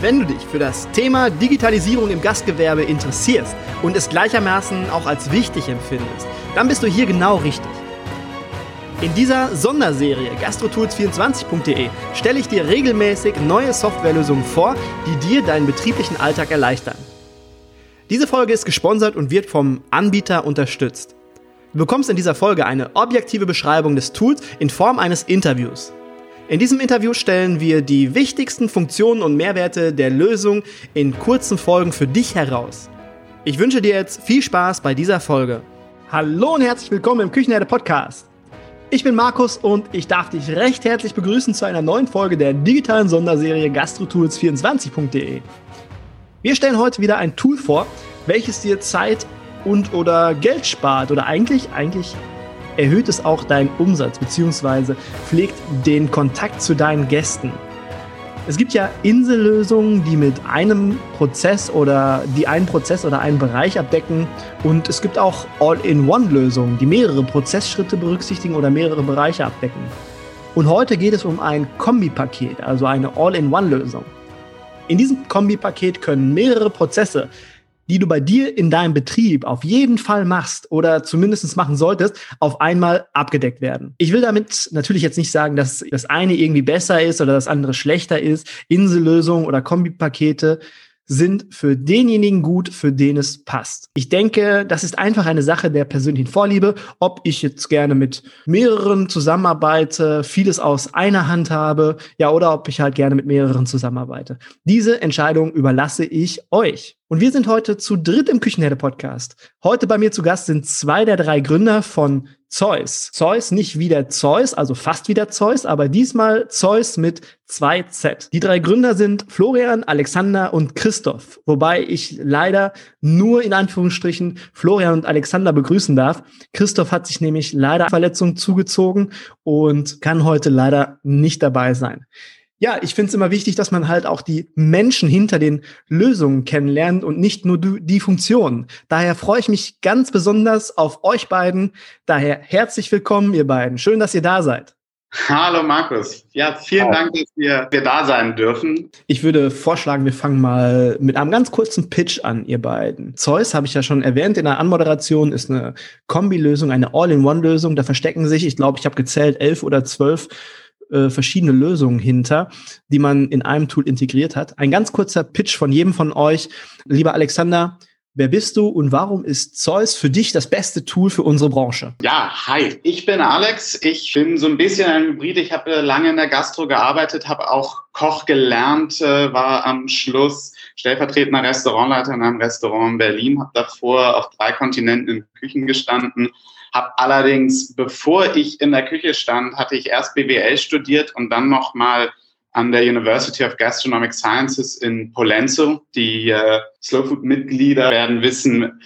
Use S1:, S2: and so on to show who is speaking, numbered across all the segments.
S1: Wenn du dich für das Thema Digitalisierung im Gastgewerbe interessierst und es gleichermaßen auch als wichtig empfindest, dann bist du hier genau richtig. In dieser Sonderserie gastrotools24.de stelle ich dir regelmäßig neue Softwarelösungen vor, die dir deinen betrieblichen Alltag erleichtern. Diese Folge ist gesponsert und wird vom Anbieter unterstützt. Du bekommst in dieser Folge eine objektive Beschreibung des Tools in Form eines Interviews. In diesem Interview stellen wir die wichtigsten Funktionen und Mehrwerte der Lösung in kurzen Folgen für dich heraus. Ich wünsche dir jetzt viel Spaß bei dieser Folge. Hallo und herzlich willkommen im Küchenherde Podcast. Ich bin Markus und ich darf dich recht herzlich begrüßen zu einer neuen Folge der digitalen Sonderserie gastrotools24.de. Wir stellen heute wieder ein Tool vor, welches dir Zeit und oder Geld spart oder eigentlich eigentlich erhöht es auch deinen Umsatz bzw. pflegt den Kontakt zu deinen Gästen. Es gibt ja Insellösungen, die mit einem Prozess oder die einen Prozess oder einen Bereich abdecken. Und es gibt auch All-in-One-Lösungen, die mehrere Prozessschritte berücksichtigen oder mehrere Bereiche abdecken. Und heute geht es um ein Kombipaket, also eine All-in-One-Lösung. In diesem Kombipaket können mehrere Prozesse die du bei dir in deinem Betrieb auf jeden Fall machst oder zumindest machen solltest, auf einmal abgedeckt werden. Ich will damit natürlich jetzt nicht sagen, dass das eine irgendwie besser ist oder das andere schlechter ist. Insellösungen oder Kombipakete sind für denjenigen gut, für den es passt. Ich denke, das ist einfach eine Sache der persönlichen Vorliebe, ob ich jetzt gerne mit mehreren zusammenarbeite, vieles aus einer Hand habe, ja, oder ob ich halt gerne mit mehreren zusammenarbeite. Diese Entscheidung überlasse ich euch. Und wir sind heute zu dritt im Küchenherde-Podcast. Heute bei mir zu Gast sind zwei der drei Gründer von Zeus. Zeus nicht wie der Zeus, also fast wie der Zeus, aber diesmal Zeus mit zwei Z. Die drei Gründer sind Florian, Alexander und Christoph, wobei ich leider nur in Anführungsstrichen Florian und Alexander begrüßen darf. Christoph hat sich nämlich leider Verletzungen zugezogen und kann heute leider nicht dabei sein ja, ich finde es immer wichtig, dass man halt auch die Menschen hinter den Lösungen kennenlernt und nicht nur die Funktionen. Daher freue ich mich ganz besonders auf euch beiden. Daher herzlich willkommen, ihr beiden. Schön, dass ihr da seid.
S2: Hallo Markus. Ja, vielen Hallo. Dank, dass wir, wir da sein dürfen.
S1: Ich würde vorschlagen, wir fangen mal mit einem ganz kurzen Pitch an, ihr beiden. Zeus, habe ich ja schon erwähnt in der Anmoderation, ist eine Kombilösung, eine All-in-One-Lösung. Da verstecken sich, ich glaube, ich habe gezählt, elf oder zwölf äh, verschiedene Lösungen hinter, die man in einem Tool integriert hat. Ein ganz kurzer Pitch von jedem von euch. Lieber Alexander, Wer bist du und warum ist Zeus für dich das beste Tool für unsere Branche?
S2: Ja, hi, ich bin Alex. Ich bin so ein bisschen ein Hybrid. Ich habe lange in der Gastro gearbeitet, habe auch Koch gelernt, äh, war am Schluss stellvertretender Restaurantleiter in einem Restaurant in Berlin, habe davor auf drei Kontinenten in Küchen gestanden, habe allerdings, bevor ich in der Küche stand, hatte ich erst BWL studiert und dann nochmal an der University of Gastronomic Sciences in Polenzo. Die äh, Slow Food Mitglieder werden wissen,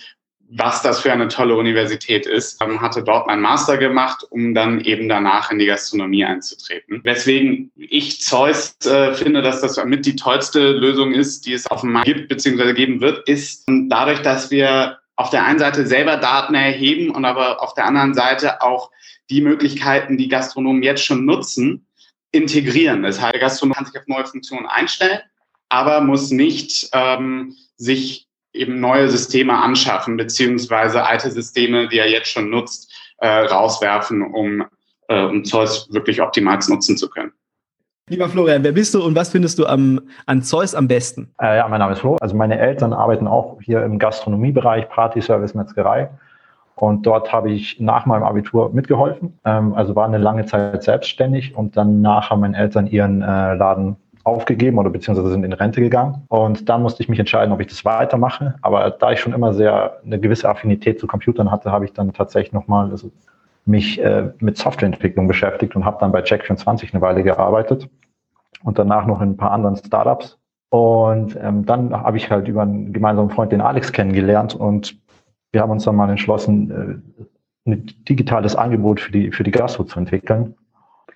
S2: was das für eine tolle Universität ist. Ähm, hatte dort meinen Master gemacht, um dann eben danach in die Gastronomie einzutreten. Weswegen ich Zeus äh, finde, dass das mit die tollste Lösung ist, die es auf dem Markt gibt bzw. geben wird, ist dadurch, dass wir auf der einen Seite selber Daten erheben und aber auf der anderen Seite auch die Möglichkeiten, die Gastronomen jetzt schon nutzen, integrieren. Das heißt, der Gastronom kann sich auf neue Funktionen einstellen, aber muss nicht ähm, sich eben neue Systeme anschaffen, beziehungsweise alte Systeme, die er jetzt schon nutzt, äh, rauswerfen, um, äh, um Zeus wirklich optimal nutzen zu können.
S1: Lieber Florian, wer bist du und was findest du am, an Zeus am besten?
S3: Äh, ja, mein Name ist Flo. Also meine Eltern arbeiten auch hier im Gastronomiebereich, Party-Service, Metzgerei. Und dort habe ich nach meinem Abitur mitgeholfen. Ähm, also war eine lange Zeit selbstständig und danach haben meine Eltern ihren äh, Laden aufgegeben oder beziehungsweise sind in Rente gegangen. Und dann musste ich mich entscheiden, ob ich das weitermache. Aber da ich schon immer sehr eine gewisse Affinität zu Computern hatte, habe ich dann tatsächlich nochmal also mich äh, mit Softwareentwicklung beschäftigt und habe dann bei Check24 eine Weile gearbeitet und danach noch in ein paar anderen Startups. Und ähm, dann habe ich halt über einen gemeinsamen Freund, den Alex, kennengelernt und wir haben uns dann mal entschlossen, äh, ein digitales Angebot für die, für die Gastro zu entwickeln.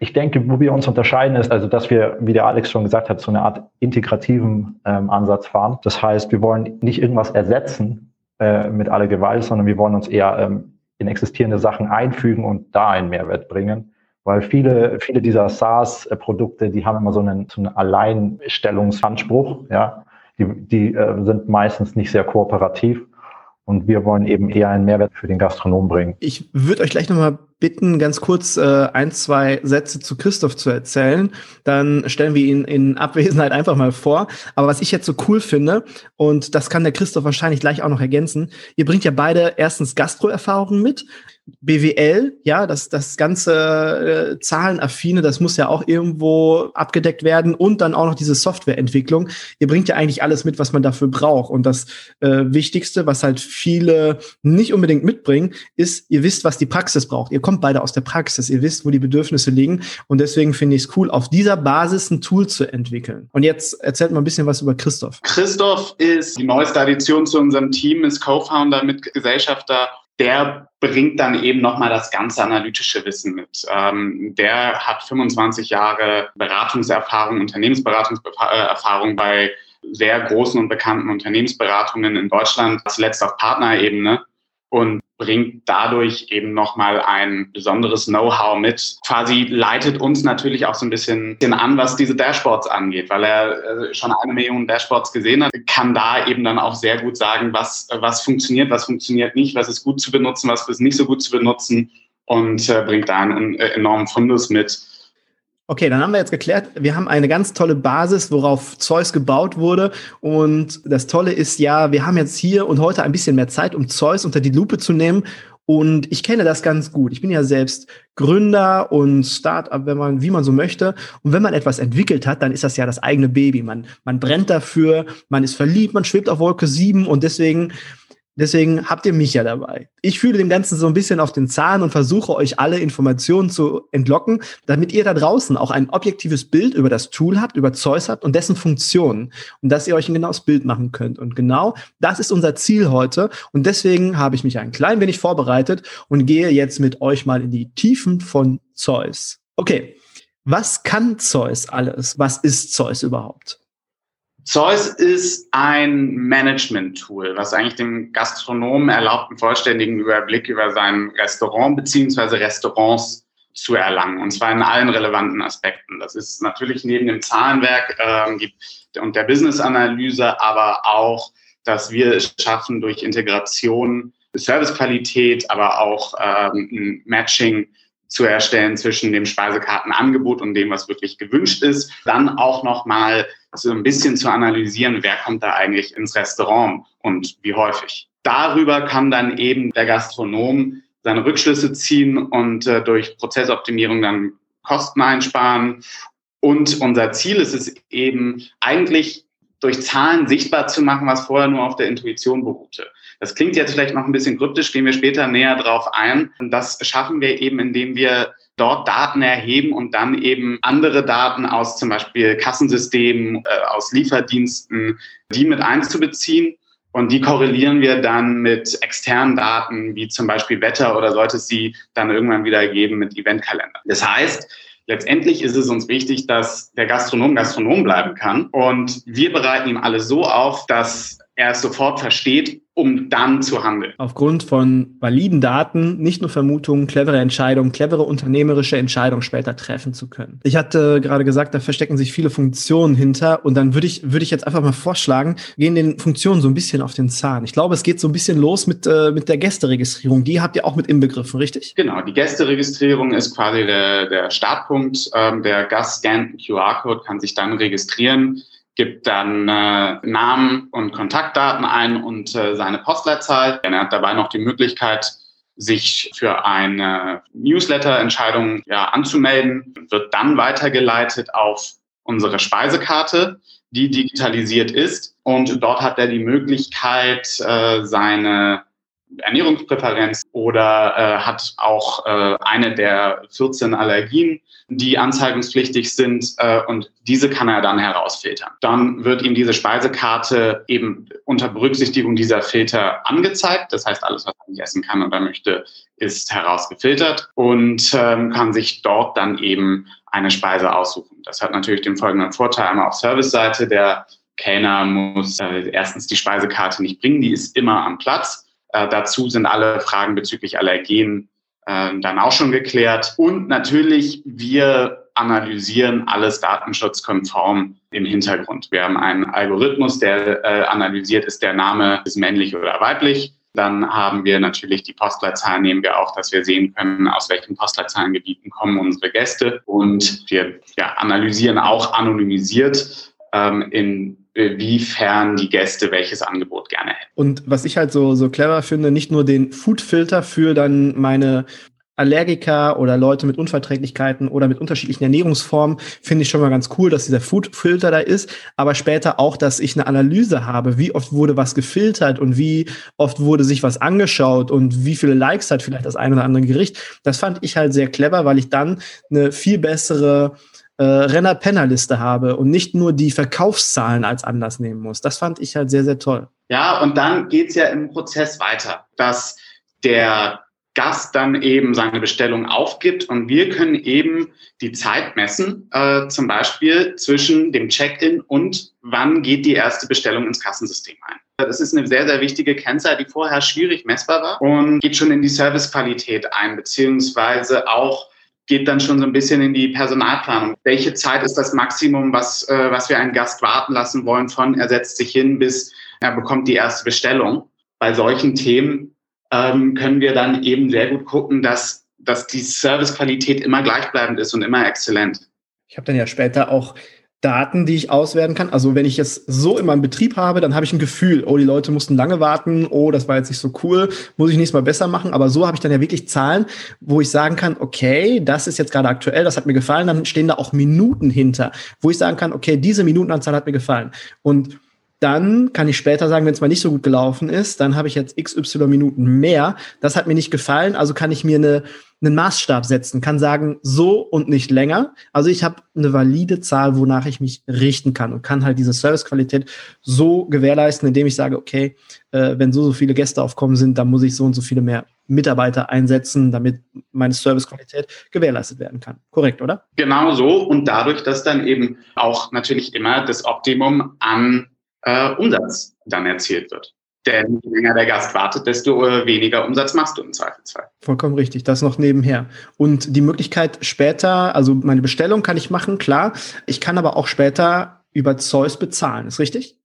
S3: Ich denke, wo wir uns unterscheiden, ist also, dass wir, wie der Alex schon gesagt hat, so eine Art integrativen ähm, Ansatz fahren. Das heißt, wir wollen nicht irgendwas ersetzen äh, mit aller Gewalt, sondern wir wollen uns eher ähm, in existierende Sachen einfügen und da einen Mehrwert bringen. Weil viele, viele dieser SaaS-Produkte, die haben immer so einen, so einen Alleinstellungsanspruch, ja. Die, die äh, sind meistens nicht sehr kooperativ. Und wir wollen eben eher einen Mehrwert für den Gastronom bringen.
S1: Ich würde euch gleich nochmal bitten, ganz kurz äh, ein, zwei Sätze zu Christoph zu erzählen. Dann stellen wir ihn in Abwesenheit einfach mal vor. Aber was ich jetzt so cool finde, und das kann der Christoph wahrscheinlich gleich auch noch ergänzen, ihr bringt ja beide erstens Gastro-Erfahrungen mit. BWL, ja, das, das ganze äh, Zahlenaffine, das muss ja auch irgendwo abgedeckt werden und dann auch noch diese Softwareentwicklung. Ihr bringt ja eigentlich alles mit, was man dafür braucht. Und das äh, Wichtigste, was halt viele nicht unbedingt mitbringen, ist, ihr wisst, was die Praxis braucht. Ihr kommt beide aus der Praxis, ihr wisst, wo die Bedürfnisse liegen. Und deswegen finde ich es cool, auf dieser Basis ein Tool zu entwickeln. Und jetzt erzählt mal ein bisschen was über Christoph.
S2: Christoph ist die neueste Addition zu unserem Team, ist Co-Founder, Mitgesellschafter der bringt dann eben nochmal das ganze analytische Wissen mit. Ähm, der hat 25 Jahre Beratungserfahrung, Unternehmensberatungserfahrung bei sehr großen und bekannten Unternehmensberatungen in Deutschland, zuletzt auf Partnerebene und bringt dadurch eben nochmal ein besonderes Know-how mit. Quasi leitet uns natürlich auch so ein bisschen an, was diese Dashboards angeht, weil er äh, schon eine Million Dashboards gesehen hat, kann da eben dann auch sehr gut sagen, was, was funktioniert, was funktioniert nicht, was ist gut zu benutzen, was ist nicht so gut zu benutzen und äh, bringt da einen äh, enormen Fundus mit,
S1: Okay, dann haben wir jetzt geklärt, wir haben eine ganz tolle Basis, worauf Zeus gebaut wurde. Und das Tolle ist ja, wir haben jetzt hier und heute ein bisschen mehr Zeit, um Zeus unter die Lupe zu nehmen. Und ich kenne das ganz gut. Ich bin ja selbst Gründer und Startup, wenn man, wie man so möchte. Und wenn man etwas entwickelt hat, dann ist das ja das eigene Baby. Man, man brennt dafür, man ist verliebt, man schwebt auf Wolke 7 und deswegen Deswegen habt ihr mich ja dabei. Ich fühle dem Ganzen so ein bisschen auf den Zahn und versuche euch alle Informationen zu entlocken, damit ihr da draußen auch ein objektives Bild über das Tool habt, über Zeus habt und dessen Funktionen und dass ihr euch ein genaues Bild machen könnt. Und genau das ist unser Ziel heute. Und deswegen habe ich mich ein klein wenig vorbereitet und gehe jetzt mit euch mal in die Tiefen von Zeus. Okay. Was kann Zeus alles? Was ist Zeus überhaupt?
S2: Zeus ist ein Management-Tool, was eigentlich dem Gastronomen erlaubt, einen vollständigen Überblick über sein Restaurant beziehungsweise Restaurants zu erlangen, und zwar in allen relevanten Aspekten. Das ist natürlich neben dem Zahlenwerk äh, und der Business-Analyse, aber auch, dass wir es schaffen, durch Integration Servicequalität, aber auch ähm, Matching zu erstellen zwischen dem Speisekartenangebot und dem, was wirklich gewünscht ist. Dann auch nochmal so ein bisschen zu analysieren, wer kommt da eigentlich ins Restaurant und wie häufig. Darüber kann dann eben der Gastronom seine Rückschlüsse ziehen und äh, durch Prozessoptimierung dann Kosten einsparen. Und unser Ziel ist es eben eigentlich durch Zahlen sichtbar zu machen, was vorher nur auf der Intuition beruhte. Das klingt jetzt vielleicht noch ein bisschen kryptisch, gehen wir später näher drauf ein. Das schaffen wir eben, indem wir dort Daten erheben und dann eben andere Daten aus zum Beispiel Kassensystemen, äh, aus Lieferdiensten, die mit einzubeziehen. Und die korrelieren wir dann mit externen Daten, wie zum Beispiel Wetter oder sollte es sie dann irgendwann wieder geben mit Eventkalender. Das heißt, letztendlich ist es uns wichtig, dass der Gastronom Gastronom bleiben kann. Und wir bereiten ihm alles so auf, dass er es sofort versteht, um dann zu handeln.
S1: Aufgrund von validen Daten, nicht nur Vermutungen, clevere Entscheidungen, clevere unternehmerische Entscheidungen später treffen zu können. Ich hatte gerade gesagt, da verstecken sich viele Funktionen hinter und dann würde ich, würde ich jetzt einfach mal vorschlagen, gehen den Funktionen so ein bisschen auf den Zahn. Ich glaube, es geht so ein bisschen los mit, äh, mit der Gästeregistrierung. Die habt ihr auch mit inbegriffen, richtig?
S2: Genau, die Gästeregistrierung ist quasi der, der Startpunkt. Ähm, der Gast scannt QR-Code, kann sich dann registrieren gibt dann äh, Namen und Kontaktdaten ein und äh, seine Postleitzahl. Er hat dabei noch die Möglichkeit, sich für eine Newsletter-Entscheidung ja, anzumelden, wird dann weitergeleitet auf unsere Speisekarte, die digitalisiert ist. Und dort hat er die Möglichkeit, äh, seine Ernährungspräferenz oder äh, hat auch äh, eine der 14 Allergien, die anzeigungspflichtig sind äh, und diese kann er dann herausfiltern. Dann wird ihm diese Speisekarte eben unter Berücksichtigung dieser Filter angezeigt. Das heißt, alles, was er nicht essen kann oder möchte, ist herausgefiltert und ähm, kann sich dort dann eben eine Speise aussuchen. Das hat natürlich den folgenden Vorteil einmal auf Service-Seite. Der Kellner muss äh, erstens die Speisekarte nicht bringen, die ist immer am Platz. Äh, dazu sind alle Fragen bezüglich Allergen äh, dann auch schon geklärt. Und natürlich, wir analysieren alles datenschutzkonform im Hintergrund. Wir haben einen Algorithmus, der äh, analysiert, ist der Name ist männlich oder weiblich. Dann haben wir natürlich die Postleitzahlen, nehmen wir auch, dass wir sehen können, aus welchen Postleitzahlengebieten kommen unsere Gäste. Und wir ja, analysieren auch anonymisiert, ähm, inwiefern die Gäste welches Angebot gerne hätten.
S1: Und was ich halt so, so clever finde, nicht nur den Foodfilter für dann meine Allergiker oder Leute mit Unverträglichkeiten oder mit unterschiedlichen Ernährungsformen finde ich schon mal ganz cool, dass dieser Foodfilter da ist. Aber später auch, dass ich eine Analyse habe, wie oft wurde was gefiltert und wie oft wurde sich was angeschaut und wie viele Likes hat vielleicht das ein oder andere Gericht. Das fand ich halt sehr clever, weil ich dann eine viel bessere äh, Renner-Penner-Liste habe und nicht nur die Verkaufszahlen als Anlass nehmen muss. Das fand ich halt sehr, sehr toll.
S2: Ja, und dann geht's ja im Prozess weiter, dass der Gast dann eben seine Bestellung aufgibt und wir können eben die Zeit messen, äh, zum Beispiel zwischen dem Check-in und wann geht die erste Bestellung ins Kassensystem ein. Das ist eine sehr, sehr wichtige Kennzahl, die vorher schwierig messbar war und geht schon in die Servicequalität ein, beziehungsweise auch geht dann schon so ein bisschen in die Personalplanung. Welche Zeit ist das Maximum, was, äh, was wir einen Gast warten lassen wollen von er setzt sich hin bis er bekommt die erste Bestellung? Bei solchen Themen ähm, können wir dann eben sehr gut gucken, dass, dass die Servicequalität immer gleichbleibend ist und immer exzellent.
S1: Ich habe dann ja später auch Daten, die ich auswerten kann. Also wenn ich es so in meinem Betrieb habe, dann habe ich ein Gefühl, oh, die Leute mussten lange warten, oh, das war jetzt nicht so cool, muss ich nächstes Mal besser machen. Aber so habe ich dann ja wirklich Zahlen, wo ich sagen kann, okay, das ist jetzt gerade aktuell, das hat mir gefallen. Dann stehen da auch Minuten hinter, wo ich sagen kann, okay, diese Minutenanzahl hat mir gefallen. Und dann kann ich später sagen, wenn es mal nicht so gut gelaufen ist, dann habe ich jetzt XY Minuten mehr. Das hat mir nicht gefallen, also kann ich mir eine, einen Maßstab setzen, kann sagen, so und nicht länger. Also ich habe eine valide Zahl, wonach ich mich richten kann und kann halt diese Servicequalität so gewährleisten, indem ich sage, okay, äh, wenn so so viele Gäste aufkommen sind, dann muss ich so und so viele mehr Mitarbeiter einsetzen, damit meine Servicequalität gewährleistet werden kann. Korrekt, oder?
S2: Genau so und dadurch, dass dann eben auch natürlich immer das Optimum an äh, Umsatz dann erzielt wird. Denn je länger der Gast wartet, desto äh, weniger Umsatz machst du im Zweifelsfall.
S1: Vollkommen richtig, das noch nebenher. Und die Möglichkeit später, also meine Bestellung kann ich machen, klar. Ich kann aber auch später über Zeus bezahlen, ist richtig?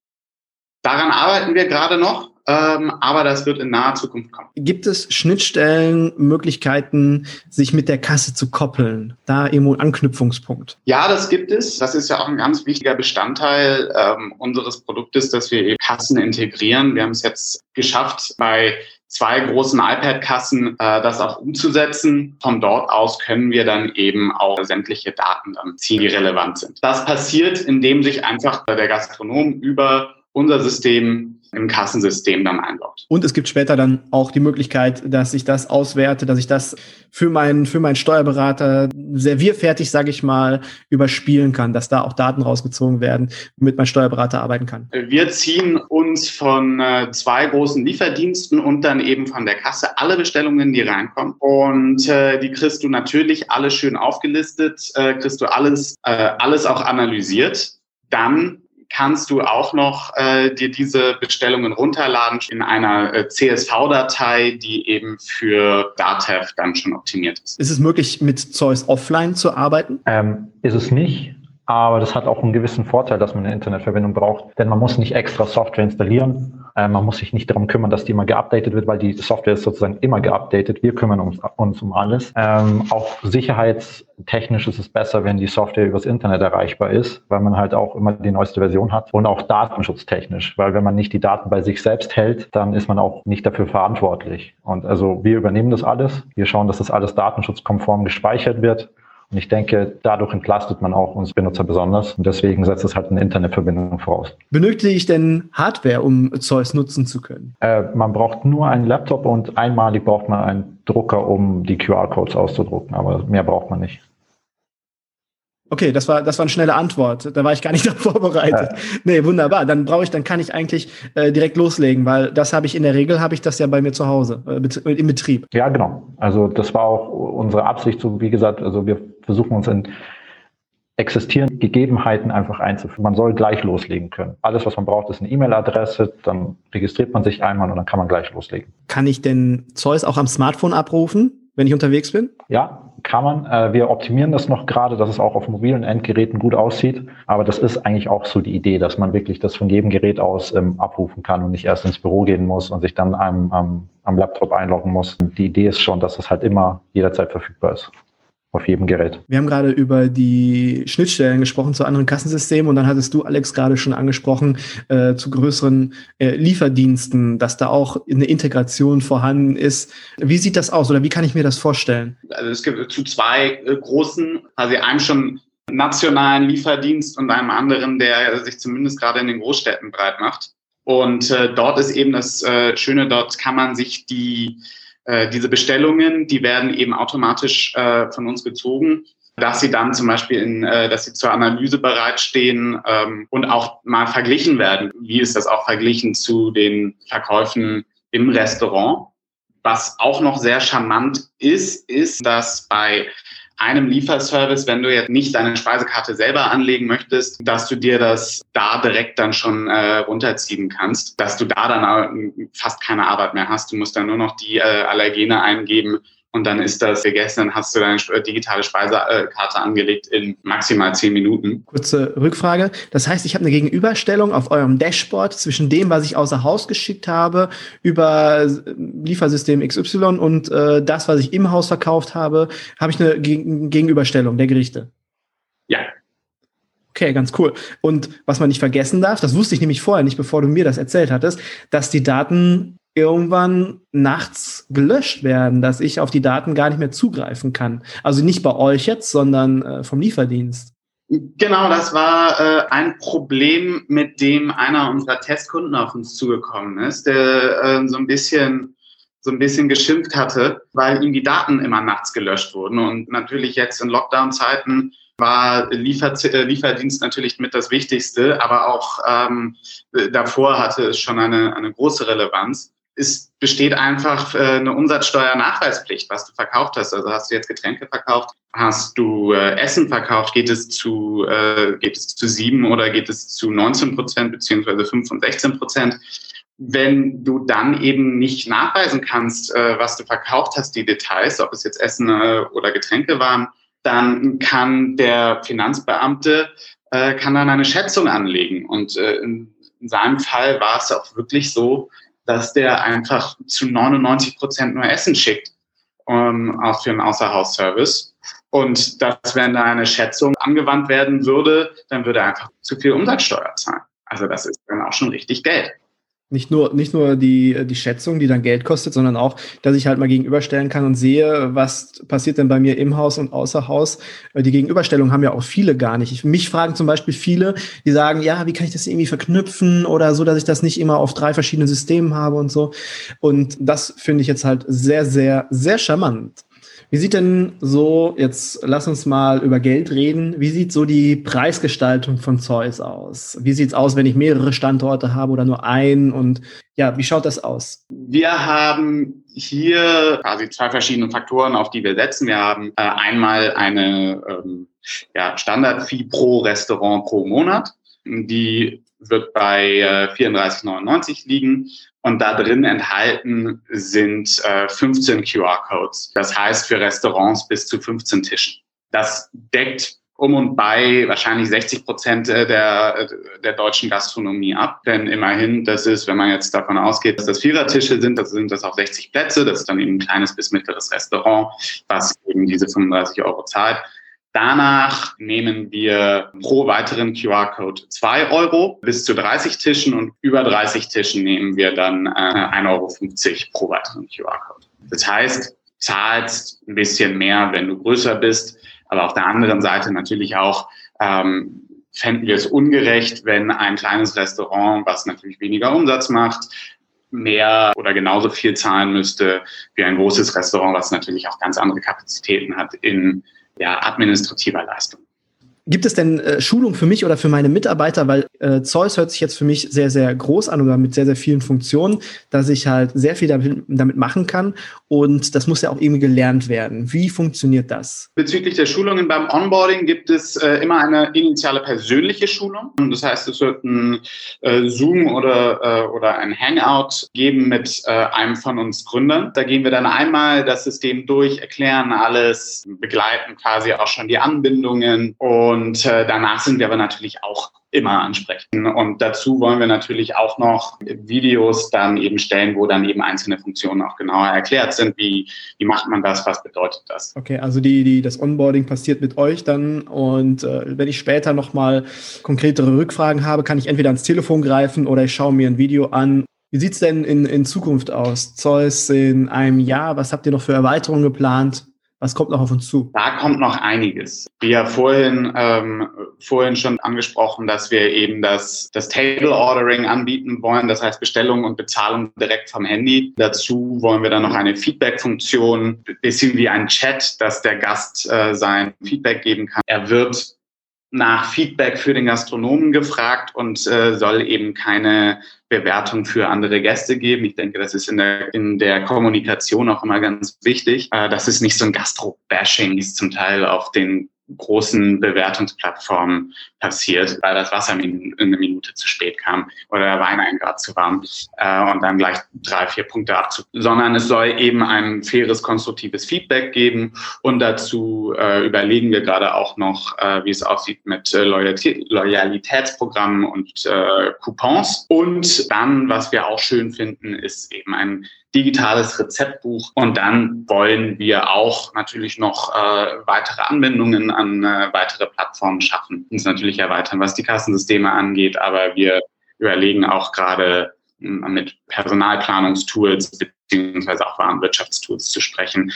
S2: Daran arbeiten wir gerade noch ähm, aber das wird in naher Zukunft kommen.
S1: Gibt es Schnittstellen, Möglichkeiten, sich mit der Kasse zu koppeln? Da irgendwo ein Anknüpfungspunkt?
S2: Ja, das gibt es. Das ist ja auch ein ganz wichtiger Bestandteil ähm, unseres Produktes, dass wir Kassen integrieren. Wir haben es jetzt geschafft, bei zwei großen iPad-Kassen äh, das auch umzusetzen. Von dort aus können wir dann eben auch sämtliche Daten dann ziehen, die relevant sind. Das passiert, indem sich einfach der Gastronom über unser System im Kassensystem dann einloggt.
S1: Und es gibt später dann auch die Möglichkeit, dass ich das auswerte, dass ich das für meinen, für meinen Steuerberater servierfertig, sage ich mal, überspielen kann, dass da auch Daten rausgezogen werden, womit mein Steuerberater arbeiten kann.
S2: Wir ziehen uns von äh, zwei großen Lieferdiensten und dann eben von der Kasse alle Bestellungen, die reinkommen. Und äh, die kriegst du natürlich alles schön aufgelistet, äh, kriegst du alles, äh, alles auch analysiert. Dann kannst du auch noch äh, dir diese Bestellungen runterladen in einer äh, CSV-Datei, die eben für Datev dann schon optimiert ist.
S1: Ist es möglich, mit Zeus offline zu arbeiten?
S3: Ähm, ist es nicht. Aber das hat auch einen gewissen Vorteil, dass man eine Internetverbindung braucht, denn man muss nicht extra Software installieren. Äh, man muss sich nicht darum kümmern, dass die immer geupdatet wird, weil die Software ist sozusagen immer geupdatet. Wir kümmern uns, uns um alles. Ähm, auch sicherheitstechnisch ist es besser, wenn die Software übers Internet erreichbar ist, weil man halt auch immer die neueste Version hat. Und auch datenschutztechnisch, weil wenn man nicht die Daten bei sich selbst hält, dann ist man auch nicht dafür verantwortlich. Und also wir übernehmen das alles. Wir schauen, dass das alles datenschutzkonform gespeichert wird Und ich denke, dadurch entlastet man auch uns Benutzer besonders. Und deswegen setzt es halt eine Internetverbindung voraus.
S1: Benötige ich denn Hardware, um Zeus nutzen zu können?
S3: Äh, man braucht nur einen Laptop und einmalig braucht man einen Drucker, um die QR-Codes auszudrucken. Aber mehr braucht man nicht.
S1: Okay, das war, das war eine schnelle Antwort. Da war ich gar nicht darauf vorbereitet. Ja. Nee, wunderbar. Dann brauche ich, dann kann ich eigentlich äh, direkt loslegen, weil das habe ich in der Regel, habe ich das ja bei mir zu Hause, äh, im Betrieb.
S3: Ja, genau. Also das war auch unsere Absicht, so wie gesagt, also wir versuchen uns in existierenden Gegebenheiten einfach einzuführen. Man soll gleich loslegen können. Alles, was man braucht, ist eine E-Mail-Adresse, dann registriert man sich einmal und dann kann man gleich loslegen.
S1: Kann ich denn Zeus auch am Smartphone abrufen? wenn ich unterwegs bin?
S3: Ja, kann man. Äh, wir optimieren das noch gerade, dass es auch auf mobilen Endgeräten gut aussieht. Aber das ist eigentlich auch so die Idee, dass man wirklich das von jedem Gerät aus ähm, abrufen kann und nicht erst ins Büro gehen muss und sich dann am, am, am Laptop einloggen muss. Die Idee ist schon, dass das halt immer jederzeit verfügbar ist auf jedem Gerät.
S1: Wir haben gerade über die Schnittstellen gesprochen zu anderen Kassensystemen und dann hattest du, Alex, gerade schon angesprochen äh, zu größeren äh, Lieferdiensten, dass da auch eine Integration vorhanden ist. Wie sieht das aus oder wie kann ich mir das vorstellen?
S2: Also es gibt zu zwei äh, großen, also einem schon nationalen Lieferdienst und einem anderen, der sich zumindest gerade in den Großstädten breit macht. Und äh, dort ist eben das äh, Schöne, dort kann man sich die äh, diese Bestellungen, die werden eben automatisch äh, von uns gezogen, dass sie dann zum Beispiel in, äh, dass sie zur Analyse bereitstehen ähm, und auch mal verglichen werden. Wie ist das auch verglichen zu den Verkäufen im Restaurant? Was auch noch sehr charmant ist, ist, dass bei einem Lieferservice, wenn du jetzt nicht deine Speisekarte selber anlegen möchtest, dass du dir das da direkt dann schon äh, runterziehen kannst, dass du da dann fast keine Arbeit mehr hast. Du musst dann nur noch die äh, Allergene eingeben und dann ist das gegessen, dann hast du deine digitale Speisekarte angelegt in maximal zehn Minuten.
S1: Kurze Rückfrage. Das heißt, ich habe eine Gegenüberstellung auf eurem Dashboard zwischen dem, was ich außer Haus geschickt habe, über Liefersystem XY und äh, das, was ich im Haus verkauft habe, habe ich eine Gegenüberstellung der Gerichte.
S2: Ja,
S1: Okay, ganz cool. Und was man nicht vergessen darf, das wusste ich nämlich vorher nicht, bevor du mir das erzählt hattest, dass die Daten irgendwann nachts gelöscht werden, dass ich auf die Daten gar nicht mehr zugreifen kann. Also nicht bei euch jetzt, sondern äh, vom Lieferdienst.
S2: Genau, das war äh, ein Problem, mit dem einer unserer Testkunden auf uns zugekommen ist, der äh, so ein bisschen so ein bisschen geschimpft hatte, weil ihm die Daten immer nachts gelöscht wurden. Und natürlich jetzt in Lockdown-Zeiten war Liefer äh, Lieferdienst natürlich mit das Wichtigste, aber auch ähm, davor hatte es schon eine, eine große Relevanz es besteht einfach äh, eine Umsatzsteuernachweispflicht, was du verkauft hast. Also hast du jetzt Getränke verkauft, hast du äh, Essen verkauft, geht es zu äh, geht es zu sieben oder geht es zu 19 Prozent beziehungsweise fünf und 16 Prozent. Wenn du dann eben nicht nachweisen kannst, äh, was du verkauft hast, die Details, ob es jetzt Essen äh, oder Getränke waren, dann kann der Finanzbeamte äh, kann dann eine Schätzung anlegen. Und äh, in seinem Fall war es auch wirklich so, dass der einfach zu 99 Prozent nur Essen schickt, ähm, auch für einen Außerhausservice. Und dass, wenn da eine Schätzung angewandt werden würde, dann würde er einfach zu viel Umsatzsteuer zahlen. Also das ist dann auch schon richtig Geld.
S1: Nicht nur, nicht nur die, die Schätzung, die dann Geld kostet, sondern auch, dass ich halt mal gegenüberstellen kann und sehe, was passiert denn bei mir im Haus und außer Haus. Äh, die Gegenüberstellung haben ja auch viele gar nicht. Ich, mich fragen zum Beispiel viele, die sagen, ja, wie kann ich das irgendwie verknüpfen oder so, dass ich das nicht immer auf drei verschiedenen Systemen habe und so. Und das finde ich jetzt halt sehr, sehr, sehr charmant. Wie sieht denn so, jetzt lass uns mal über Geld reden, wie sieht so die Preisgestaltung von Zeus aus? Wie sieht's aus, wenn ich mehrere Standorte habe oder nur einen? Und ja, wie schaut das aus?
S2: Wir haben hier quasi zwei verschiedene Faktoren, auf die wir setzen. Wir haben äh, einmal eine ähm, ja, Standard-Fee pro Restaurant pro Monat. Die wird bei äh, 34,99 liegen und da drin enthalten sind äh, 15 QR-Codes. Das heißt für Restaurants bis zu 15 Tischen. Das deckt um und bei wahrscheinlich 60 Prozent der, der deutschen Gastronomie ab. Denn immerhin, das ist, wenn man jetzt davon ausgeht, dass das Vierertische sind, das sind das auch 60 Plätze. Das ist dann eben ein kleines bis mittleres Restaurant, was eben diese 35 Euro zahlt. Danach nehmen wir pro weiteren QR-Code zwei Euro bis zu 30 Tischen und über 30 Tischen nehmen wir dann äh, 1,50 Euro pro weiteren QR-Code. Das heißt, zahlst ein bisschen mehr, wenn du größer bist, Aber auf der anderen Seite natürlich auch ähm, fänden wir es ungerecht, wenn ein kleines Restaurant, was natürlich weniger Umsatz macht, mehr oder genauso viel zahlen müsste wie ein großes Restaurant, was natürlich auch ganz andere Kapazitäten hat in ja, administrativer Leistung.
S1: Gibt es denn äh, Schulung für mich oder für meine Mitarbeiter? Weil äh, Zeus hört sich jetzt für mich sehr, sehr groß an oder mit sehr, sehr vielen Funktionen, dass ich halt sehr viel damit, damit machen kann. Und das muss ja auch irgendwie gelernt werden. Wie funktioniert das?
S2: Bezüglich der Schulungen beim Onboarding gibt es äh, immer eine initiale persönliche Schulung. Das heißt, es wird ein äh, Zoom oder, äh, oder ein Hangout geben mit äh, einem von uns Gründern. Da gehen wir dann einmal das System durch, erklären alles, begleiten quasi auch schon die Anbindungen und und äh, danach sind wir aber natürlich auch immer ansprechen. Und dazu wollen wir natürlich auch noch Videos dann eben stellen, wo dann eben einzelne Funktionen auch genauer erklärt sind. Wie, wie macht man das? Was bedeutet das?
S1: Okay, also die, die, das Onboarding passiert mit euch dann. Und äh, wenn ich später nochmal konkretere Rückfragen habe, kann ich entweder ans Telefon greifen oder ich schaue mir ein Video an. Wie sieht's denn in, in Zukunft aus? Zeus in einem Jahr, was habt ihr noch für Erweiterungen geplant? Was kommt noch auf uns zu?
S2: Da kommt noch einiges. Ja vorhin, ähm, vorhin schon angesprochen, dass wir eben das, das Table Ordering anbieten wollen, das heißt Bestellung und Bezahlung direkt vom Handy. Dazu wollen wir dann noch eine Feedback-Funktion, bisschen wie ein Chat, dass der Gast äh, sein Feedback geben kann. Er wird nach Feedback für den Gastronomen gefragt und äh, soll eben keine Bewertung für andere Gäste geben. Ich denke, das ist in der, in der Kommunikation auch immer ganz wichtig. Äh, das ist nicht so ein Gastro-Bashing, es zum Teil auf den großen Bewertungsplattformen passiert, weil das Wasser in eine Minute zu spät kam oder der Wein ein Grad zu warm äh, und dann gleich drei, vier Punkte abzug. Sondern es soll eben ein faires, konstruktives Feedback geben und dazu äh, überlegen wir gerade auch noch, äh, wie es aussieht mit äh, Loyalität, Loyalitätsprogrammen und äh, Coupons. Und dann, was wir auch schön finden, ist eben ein digitales Rezeptbuch. Und dann wollen wir auch natürlich noch äh, weitere Anbindungen an äh, weitere Plattformen schaffen. Uns natürlich erweitern, was die Kassensysteme angeht, aber wir überlegen auch gerade mit Personalplanungstools beziehungsweise auch Warenwirtschaftstools zu sprechen,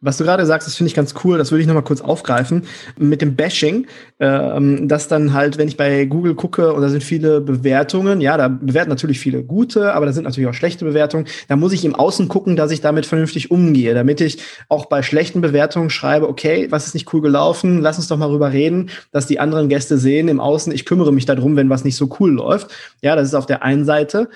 S1: was du gerade sagst, das finde ich ganz cool, das würde ich nochmal kurz aufgreifen. Mit dem Bashing, ähm, dass dann halt, wenn ich bei Google gucke und da sind viele Bewertungen, ja, da bewerten natürlich viele gute, aber da sind natürlich auch schlechte Bewertungen. Da muss ich im Außen gucken, dass ich damit vernünftig umgehe, damit ich auch bei schlechten Bewertungen schreibe, okay, was ist nicht cool gelaufen, lass uns doch mal rüber reden, dass die anderen Gäste sehen im Außen, ich kümmere mich darum, wenn was nicht so cool läuft. Ja, das ist auf der einen Seite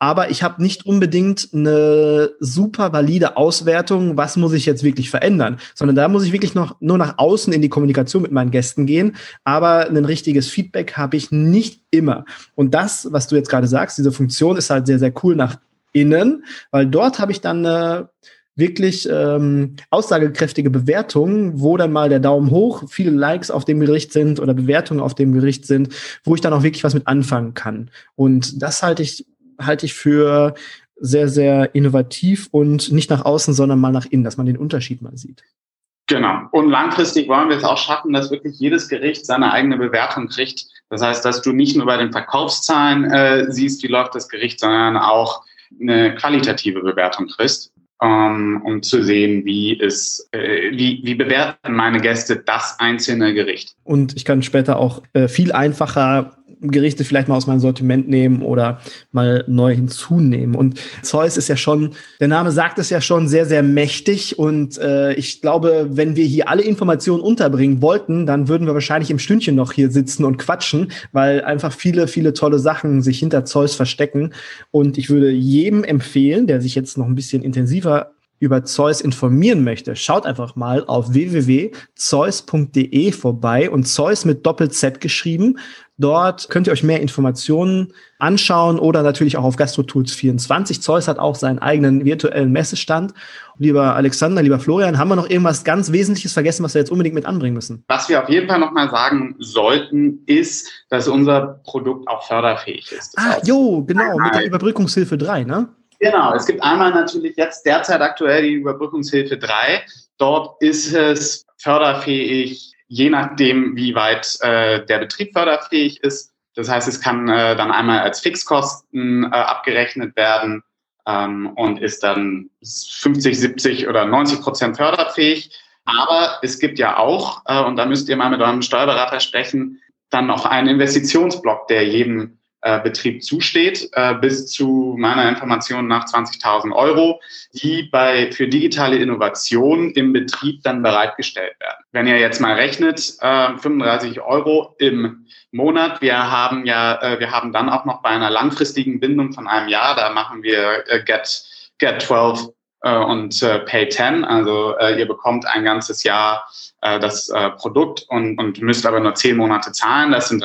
S1: aber ich habe nicht unbedingt eine super valide Auswertung, was muss ich jetzt wirklich verändern, sondern da muss ich wirklich noch nur nach außen in die Kommunikation mit meinen Gästen gehen, aber ein richtiges Feedback habe ich nicht immer. Und das, was du jetzt gerade sagst, diese Funktion ist halt sehr, sehr cool nach innen, weil dort habe ich dann eine wirklich ähm, aussagekräftige Bewertung, wo dann mal der Daumen hoch, viele Likes auf dem Gericht sind oder Bewertungen auf dem Gericht sind, wo ich dann auch wirklich was mit anfangen kann. Und das halte ich halte ich für sehr, sehr innovativ und nicht nach außen, sondern mal nach innen, dass man den Unterschied mal sieht.
S2: Genau. Und langfristig wollen wir es auch schaffen, dass wirklich jedes Gericht seine eigene Bewertung kriegt. Das heißt, dass du nicht nur bei den Verkaufszahlen äh, siehst, wie läuft das Gericht, sondern auch eine qualitative Bewertung kriegst, ähm, um zu sehen, wie ist, äh, wie, wie bewerten meine Gäste das einzelne Gericht.
S1: Und ich kann später auch äh, viel einfacher Gerichte vielleicht mal aus meinem Sortiment nehmen oder mal neu hinzunehmen. Und Zeus ist ja schon, der Name sagt es ja schon, sehr, sehr mächtig. Und äh, ich glaube, wenn wir hier alle Informationen unterbringen wollten, dann würden wir wahrscheinlich im Stündchen noch hier sitzen und quatschen, weil einfach viele, viele tolle Sachen sich hinter Zeus verstecken. Und ich würde jedem empfehlen, der sich jetzt noch ein bisschen intensiver über Zeus informieren möchte, schaut einfach mal auf www.zeus.de vorbei und Zeus mit Doppel-Z geschrieben. Dort könnt ihr euch mehr Informationen anschauen oder natürlich auch auf GastroTools24. Zeus hat auch seinen eigenen virtuellen Messestand. Lieber Alexander, lieber Florian, haben wir noch irgendwas ganz Wesentliches vergessen, was wir jetzt unbedingt mit anbringen müssen?
S2: Was wir auf jeden Fall nochmal sagen sollten, ist, dass unser Produkt auch förderfähig ist.
S1: Das ah, jo, genau, mit der Überbrückungshilfe 3, ne?
S2: Genau, es gibt einmal natürlich jetzt derzeit aktuell die Überbrückungshilfe 3. Dort ist es förderfähig, je nachdem, wie weit äh, der Betrieb förderfähig ist. Das heißt, es kann äh, dann einmal als Fixkosten äh, abgerechnet werden ähm, und ist dann 50, 70 oder 90 Prozent förderfähig. Aber es gibt ja auch, äh, und da müsst ihr mal mit eurem Steuerberater sprechen, dann noch einen Investitionsblock, der jedem Betrieb zusteht, äh, bis zu meiner Information nach 20.000 Euro, die bei, für digitale Innovation im Betrieb dann bereitgestellt werden. Wenn ihr jetzt mal rechnet, äh, 35 Euro im Monat. Wir haben ja, äh, wir haben dann auch noch bei einer langfristigen Bindung von einem Jahr, da machen wir äh, Get, Get 12 äh, und äh, Pay 10. Also äh, ihr bekommt ein ganzes Jahr äh, das äh, Produkt und, und müsst aber nur zehn Monate zahlen. Das sind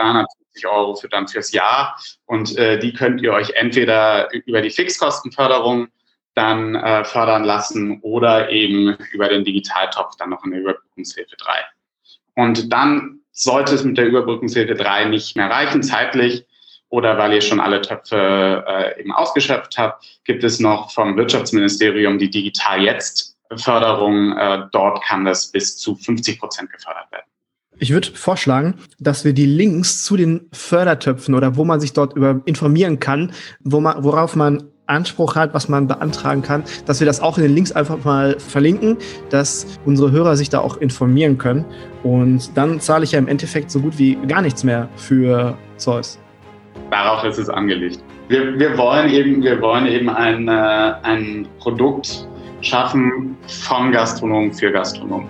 S2: 350 Euro für dann fürs Jahr. Und äh, die könnt ihr euch entweder über die Fixkostenförderung dann äh, fördern lassen oder eben über den Digitaltopf dann noch in der Überbrückungshilfe 3. Und dann sollte es mit der Überbrückungshilfe 3 nicht mehr reichen, zeitlich, oder weil ihr schon alle Töpfe äh, eben ausgeschöpft habt, gibt es noch vom Wirtschaftsministerium die Digital Jetzt Förderung. Äh, dort kann das bis zu 50 Prozent gefördert werden.
S1: Ich würde vorschlagen, dass wir die Links zu den Fördertöpfen oder wo man sich dort über informieren kann, wo man, worauf man Anspruch hat, was man beantragen kann, dass wir das auch in den Links einfach mal verlinken, dass unsere Hörer sich da auch informieren können. Und dann zahle ich ja im Endeffekt so gut wie gar nichts mehr für Zeus.
S2: Darauf ist es angelegt. Wir, wir wollen eben, wir wollen eben ein, äh, ein Produkt schaffen von Gastronomen für Gastronomen.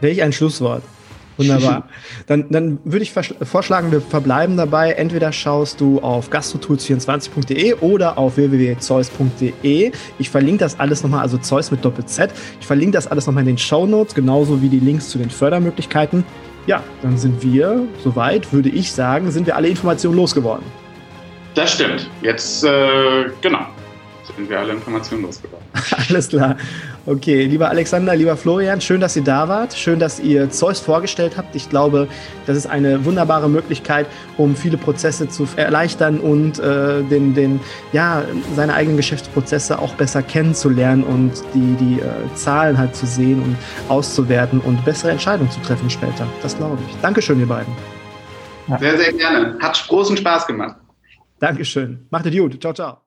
S1: Welch ein Schlusswort. Wunderbar. Dann, dann würde ich vorschlagen, wir verbleiben dabei. Entweder schaust du auf gastrotools24.de oder auf www.zeus.de. Ich verlinke das alles nochmal, also Zeus mit Doppel-Z. Ich verlinke das alles nochmal in den Show Notes, genauso wie die Links zu den Fördermöglichkeiten. Ja, dann sind wir, soweit würde ich sagen, sind wir alle Informationen losgeworden.
S2: Das stimmt. Jetzt, äh, genau sind wir alle Informationen losgeworden.
S1: Alles klar. Okay, lieber Alexander, lieber Florian, schön, dass ihr da wart. Schön, dass ihr Zeus vorgestellt habt. Ich glaube, das ist eine wunderbare Möglichkeit, um viele Prozesse zu erleichtern und äh, den, den, ja, seine eigenen Geschäftsprozesse auch besser kennenzulernen und die, die äh, Zahlen halt zu sehen und auszuwerten und bessere Entscheidungen zu treffen später. Das glaube ich. Dankeschön, ihr beiden.
S2: Sehr, sehr gerne. Hat großen Spaß gemacht.
S1: Dankeschön. Macht es gut. Ciao, ciao.